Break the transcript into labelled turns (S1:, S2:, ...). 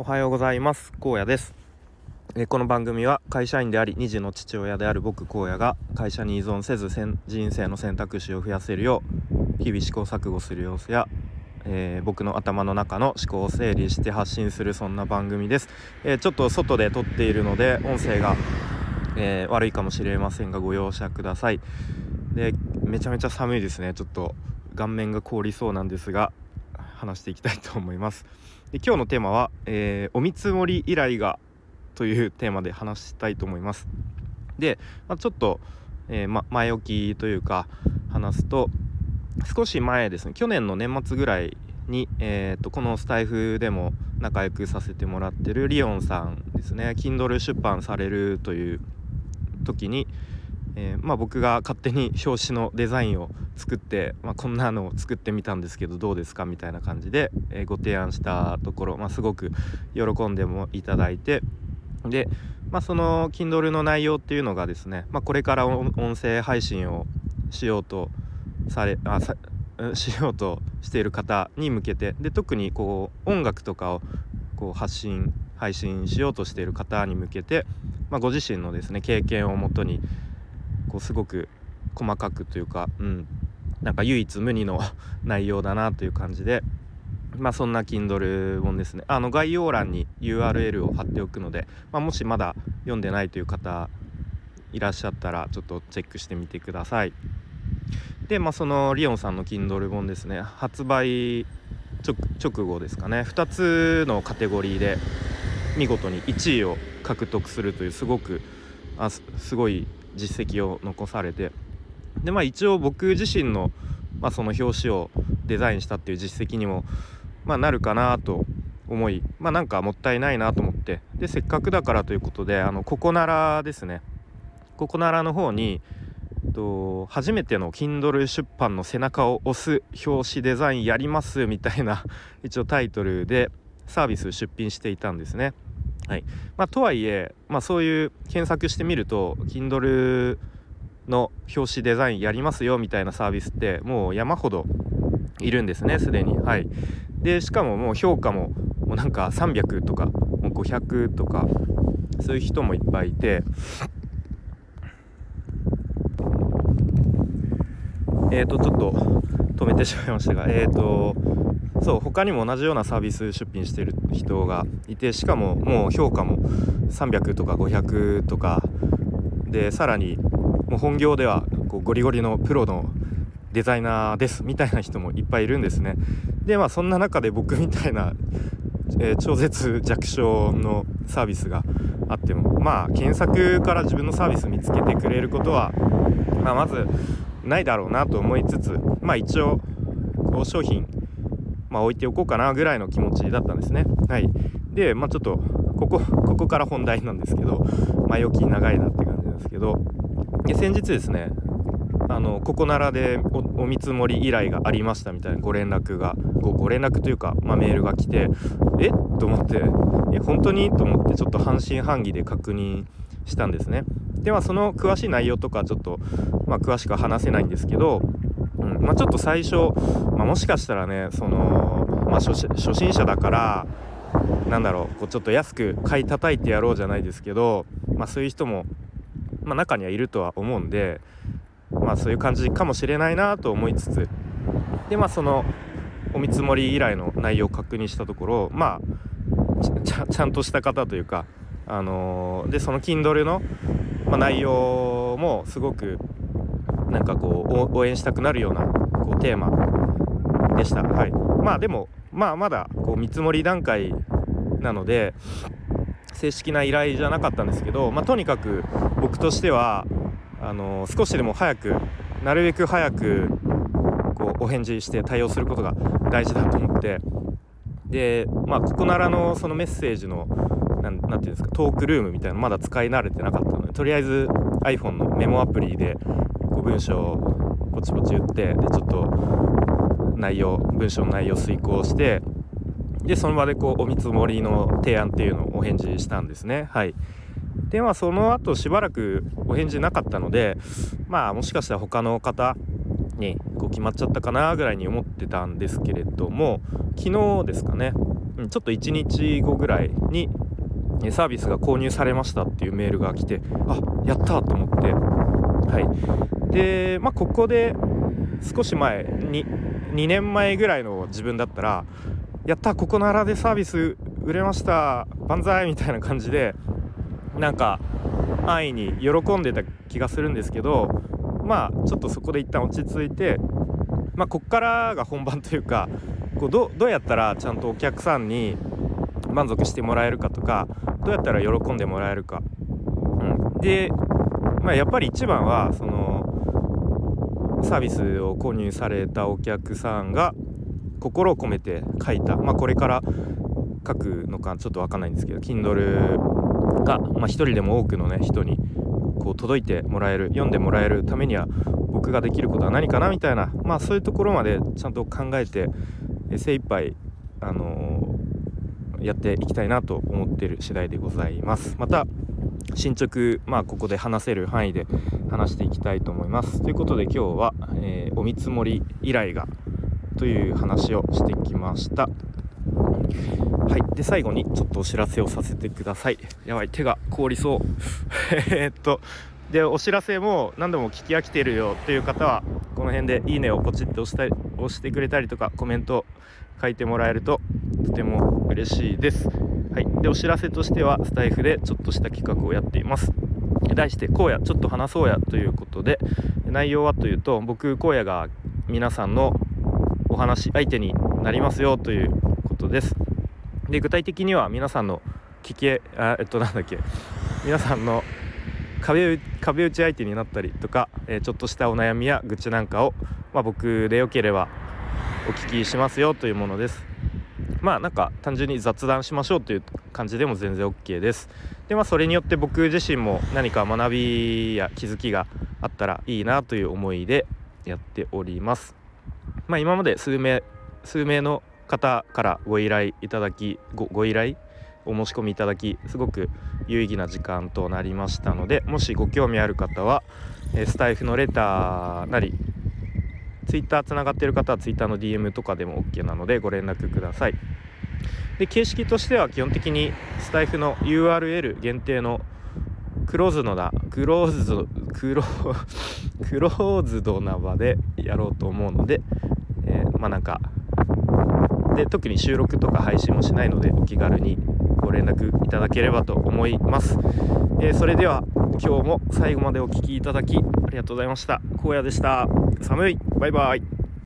S1: おはようございます。荒野です。えこの番組は会社員であり2児の父親である僕荒野が会社に依存せず人生の選択肢を増やせるよう日々試行錯誤する様子や、えー、僕の頭の中の思考を整理して発信するそんな番組です、えー、ちょっと外で撮っているので音声が、えー、悪いかもしれませんがご容赦ください。でめちゃめちゃ寒いですね。ちょっと顔面が凍りそうなんですが話していきたいと思います。で今日のテーマは、えー、お見積もり依頼がというテーマで話したいと思います。で、まあ、ちょっと、えー、ま、前置きというか話すと少し前ですね去年の年末ぐらいに、えーと、このスタイフでも仲良くさせてもらってるリオンさんですね。Kindle 出版されるという時に、えー、まあ、僕が勝手に表紙のデザインを作って、まあ、こんなのを作ってみたんですけどどうですかみたいな感じで、えー、ご提案したところ、まあ、すごく喜んでもいただいてで、まあ、その Kindle の内容っていうのがですね、まこれから音声配信をしようとされあさ しようとしている方に向けてで特にこう音楽とかをこう発信配信しようとしている方に向けて、ま、ご自身のですね経験をもとにこうすごく細かくというか、うん、なんか唯一無二の 内容だなという感じでまあそんな Kindle 本ですね。あの概要欄に URL を貼っておくので、まあ、もしまだ読んでないという方いらっしゃったらちょっとチェックしてみてください。でまあそのリオンさんの Kindle 本ですね。発売直後ですかね。2つのカテゴリーで見事に1位を獲得するというすごくあすごい実績を残されて。でまあ一応僕自身の,、まあその表紙をデザインしたっていう実績にも、まあ、なるかなと思いまあなんかもったいないなと思って。でせっかくだからということであのココナラですね。ココナラの方にと初めての Kindle 出版の背中を押す表紙デザインやりますみたいな一応タイトルでサービス出品していたんですね。はい。まあ、とはいえ、まあ、そういう検索してみると Kindle の表紙デザインやりますよみたいなサービスってもう山ほどいるんですねすでに。はい。でしかももう評価ももうなんか300とかもう500とかそういう人もいっぱいいて。えっ、とちょっと止めてしまいましたがえっ、ー、とそう他にも同じようなサービス出品してる人がいてしかももう評価も300とか500とか。でさらにもう本業ではこうゴリゴリのプロのデザイナーですみたいな人もいっぱいいるんですね。でまあそんな中で僕みたいな、えー、超絶弱小のサービスがあってもまあ検索から自分のサービス見つけてくれることは、まあ、まずないだろうなと思いつつまあ一応商品まあ、置いておこうかなぐらいの気持ちだったんですね。はい、で、まあ、ちょっとここここから本題なんですけど前置き長いなって感じですけど。で先日ですねあのここならでお見積もり依頼がありましたみたいなご連絡がご連絡というか、まあ、メールが来てえ？と思ってえ本当に？と思ってちょっと半信半疑で確認したんですね。ではその詳しい内容とかちょっと、まあ、詳しくは話せないんですけどまあ、ちょっと最初、まあ、もしかしたらねその、まあ、初心者だからなんだろうこうちょっと安く買い叩いてやろうじゃないですけど、まあ、そういう人も、まあ、中にはいるとは思うんで、まあ、そういう感じかもしれないなと思いつつでまあそのお見積もり依頼の内容を確認したところまあちゃんとした方というか、あのー、でその Kindle の、まあ、内容もすごくなんかこう応援したくなるようなこうテーマでした。はい、まあでもまあまだこう見積もり段階なので正式な依頼じゃなかったんですけど、まあ、とにかく僕としてはあの少しでも早くなるべく早くこうお返事して対応することが大事だと思ってでまあここならのそのメッセージの何て言うんですかトークルームみたいなのまだ使い慣れてなかったのでとりあえず iPhone のメモアプリで文章をポチポチ打ってでちょっと内容文章の内容遂行してでその場でこうお見積もりの提案っていうのをお返事したんですね。はい。でまあその後しばらくお返事なかったのでまあもしかしたら他の方にこう決まっちゃったかなぐらいに思ってたんですけれども昨日ですかね。ちょっと1日後ぐらいにサービスが購入されましたっていうメールが来てあやったと思ってはい。でまあここで少し前に2年前ぐらいの自分だったらやったここならでサービス売れました万歳みたいな感じでなんか安易に喜んでた気がするんですけどまあちょっとそこで一旦落ち着いてまあこっからが本番というかこうどどうやったらちゃんとお客さんに満足してもらえるかとかどうやったら喜んでもらえるか、うん、で、まあ、やっぱり一番はそのサービスを購入されたお客さんが心を込めて書いた、まあ、これから書くのかちょっと分かんないんですけど Kindle が、まあ、人でも多くのね人にこう届いてもらえる読んでもらえるためには僕ができることは何かなみたいな、まあ、そういうところまでちゃんと考えて精一杯あのー、やっていきたいなと思っている次第でございます。また進捗まあここで話せる範囲で話していきたいと思います。ということで今日は、えー、お見積もり依頼がという話をしてきました。はい。で最後にちょっとお知らせをさせてください。やばい手が凍りそう。えっとでお知らせも何度も聞き飽きてるよっていう方はこの辺でいいねをポチッと押したり押してくれたりとかコメント書いてもらえるととても嬉しいです。はい。でお知らせとしてはスタイフでちょっとした企画をやっています。題して「荒野ちょっと話そうや」ということで内容はというと僕荒野が皆さんのお話相手になりますよということです。で具体的には皆さんの聞けあえっとなんだっけ。皆さんの壁壁打ち相手になったりとか、えー、ちょっとしたお悩みや愚痴なんかを、まあ、僕でよければお聞きしますよというものです。まあなんか単純に雑談しましょうという感じでも全然 OK です。でまあそれによって僕自身も何か学びや気づきがあったらいいなという思いでやっております。まあ今まで数名数名の方からご依頼いただきごご依頼お申し込みいただきすごく有意義な時間となりましたのでもしご興味ある方はスタイフのレターなり Twitter つながってる方は Twitter の DM とかでも OK なのでご連絡ください。で形式としては基本的にスタイフの URL 限定のクローズのだクローズドクロ クローズドな場でやろうと思うので、えー、まあなんかで特に収録とか配信もしないのでお気軽にご連絡いただければと思います、えー、それでは今日も最後までお聴きいただきありがとうございました。荒野でした。寒い。バイバイ。